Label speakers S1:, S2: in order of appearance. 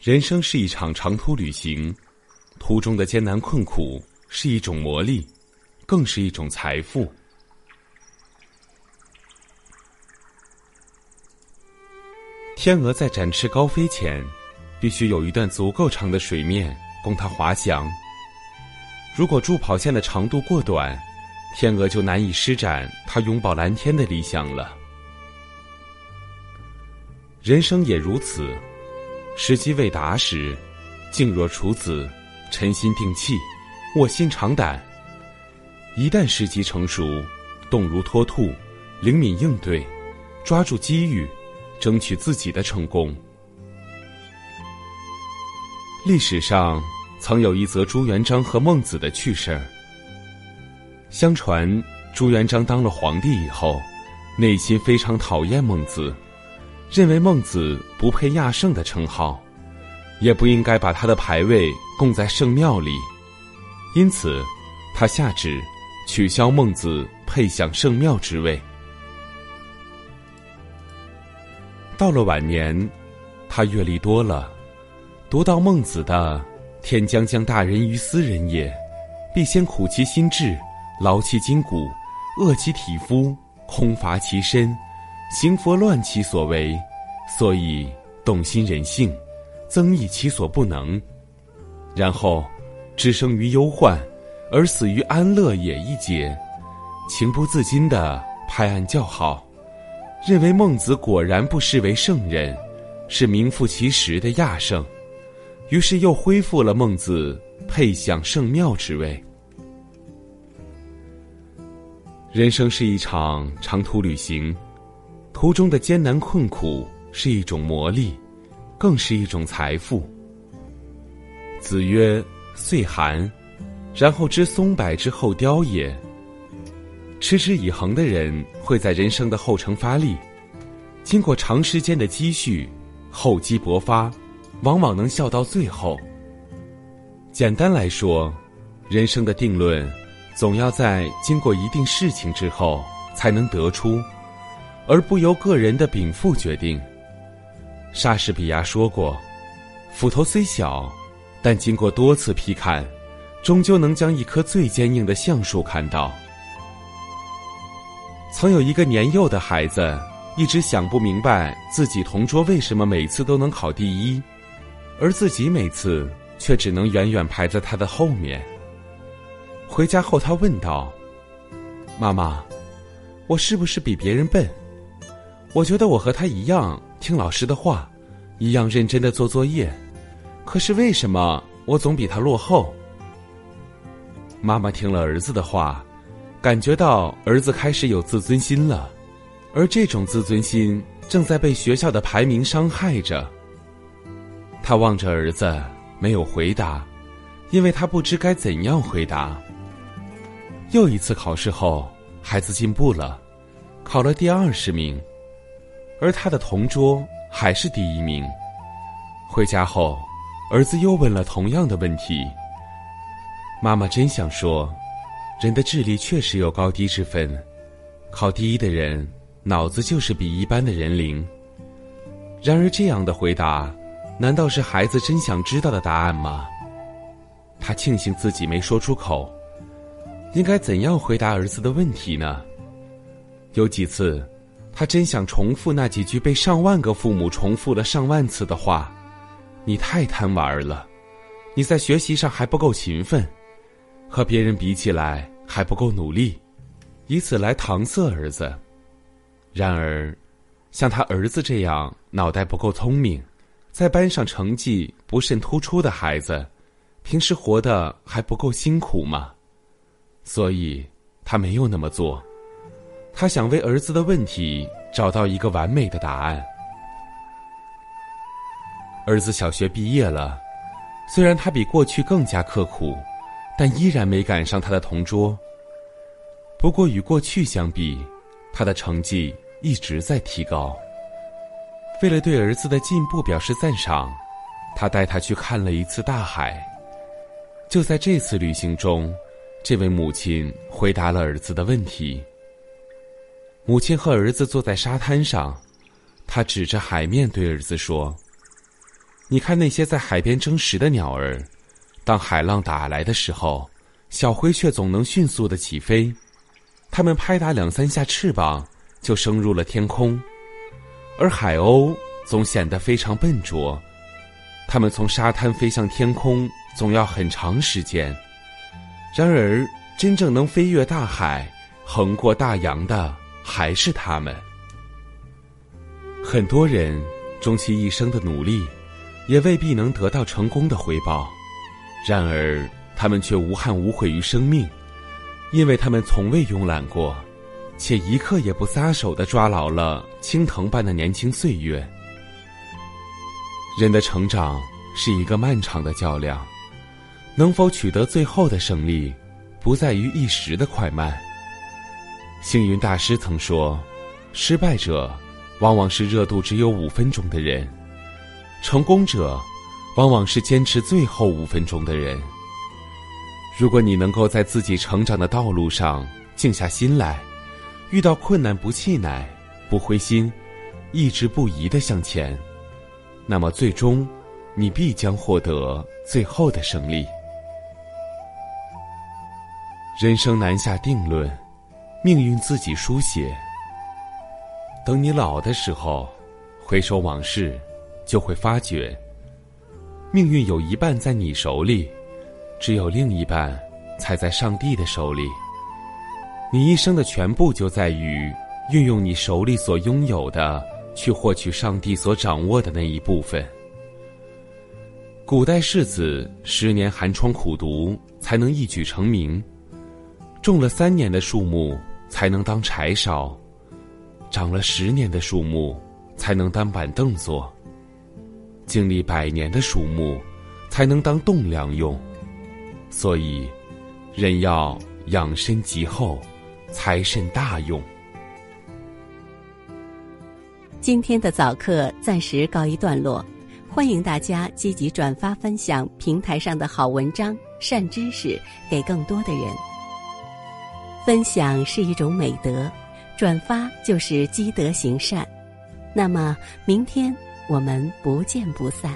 S1: 人生是一场长途旅行，途中的艰难困苦是一种磨砺，更是一种财富。天鹅在展翅高飞前。必须有一段足够长的水面供它滑翔。如果助跑线的长度过短，天鹅就难以施展它拥抱蓝天的理想了。人生也如此，时机未达时，静若处子，沉心定气，卧薪尝胆；一旦时机成熟，动如脱兔，灵敏应对，抓住机遇，争取自己的成功。历史上曾有一则朱元璋和孟子的趣事儿。相传朱元璋当了皇帝以后，内心非常讨厌孟子，认为孟子不配亚圣的称号，也不应该把他的牌位供在圣庙里，因此他下旨取消孟子配享圣庙之位。到了晚年，他阅历多了。读到孟子的“天将降大任于斯人也，必先苦其心志，劳其筋骨，饿其体肤，空乏其身，行拂乱其所为，所以动心忍性，增益其所不能。然后，置生于忧患，而死于安乐也。”一节，情不自禁的拍案叫好，认为孟子果然不失为圣人，是名副其实的亚圣。于是又恢复了孟子配享圣庙之位。人生是一场长途旅行，途中的艰难困苦是一种磨砺，更是一种财富。子曰：“岁寒，然后知松柏之后凋也。”持之以恒的人会在人生的后程发力，经过长时间的积蓄，厚积薄发。往往能笑到最后。简单来说，人生的定论，总要在经过一定事情之后才能得出，而不由个人的禀赋决定。莎士比亚说过：“斧头虽小，但经过多次劈砍，终究能将一棵最坚硬的橡树砍倒。”曾有一个年幼的孩子，一直想不明白自己同桌为什么每次都能考第一。而自己每次却只能远远排在他的后面。回家后，他问道：“妈妈，我是不是比别人笨？我觉得我和他一样听老师的话，一样认真的做作业，可是为什么我总比他落后？”妈妈听了儿子的话，感觉到儿子开始有自尊心了，而这种自尊心正在被学校的排名伤害着。他望着儿子，没有回答，因为他不知该怎样回答。又一次考试后，孩子进步了，考了第二十名，而他的同桌还是第一名。回家后，儿子又问了同样的问题。妈妈真想说，人的智力确实有高低之分，考第一的人脑子就是比一般的人灵。然而，这样的回答。难道是孩子真想知道的答案吗？他庆幸自己没说出口。应该怎样回答儿子的问题呢？有几次，他真想重复那几句被上万个父母重复了上万次的话：“你太贪玩了，你在学习上还不够勤奋，和别人比起来还不够努力。”以此来搪塞儿子。然而，像他儿子这样脑袋不够聪明。在班上成绩不甚突出的孩子，平时活得还不够辛苦吗？所以，他没有那么做。他想为儿子的问题找到一个完美的答案。儿子小学毕业了，虽然他比过去更加刻苦，但依然没赶上他的同桌。不过与过去相比，他的成绩一直在提高。为了对儿子的进步表示赞赏，他带他去看了一次大海。就在这次旅行中，这位母亲回答了儿子的问题。母亲和儿子坐在沙滩上，他指着海面对儿子说：“你看那些在海边争食的鸟儿，当海浪打来的时候，小灰雀总能迅速的起飞，它们拍打两三下翅膀就升入了天空，而海鸥总显得非常笨拙，它们从沙滩飞向天空总要很长时间。然而，真正能飞越大海、横过大洋的。”还是他们。很多人终其一生的努力，也未必能得到成功的回报，然而他们却无憾无悔于生命，因为他们从未慵懒过，且一刻也不撒手的抓牢了青藤般的年轻岁月。人的成长是一个漫长的较量，能否取得最后的胜利，不在于一时的快慢。星云大师曾说：“失败者，往往是热度只有五分钟的人；成功者，往往是坚持最后五分钟的人。如果你能够在自己成长的道路上静下心来，遇到困难不气馁、不灰心，一直不移的向前，那么最终，你必将获得最后的胜利。人生难下定论。”命运自己书写。等你老的时候，回首往事，就会发觉，命运有一半在你手里，只有另一半才在上帝的手里。你一生的全部就在于运用你手里所拥有的，去获取上帝所掌握的那一部分。古代士子十年寒窗苦读才能一举成名，种了三年的树木。才能当柴烧，长了十年的树木才能当板凳坐，经历百年的树木才能当栋梁用。所以，人要养身及厚，财甚大用。
S2: 今天的早课暂时告一段落，欢迎大家积极转发分享平台上的好文章、善知识给更多的人。分享是一种美德，转发就是积德行善。那么，明天我们不见不散。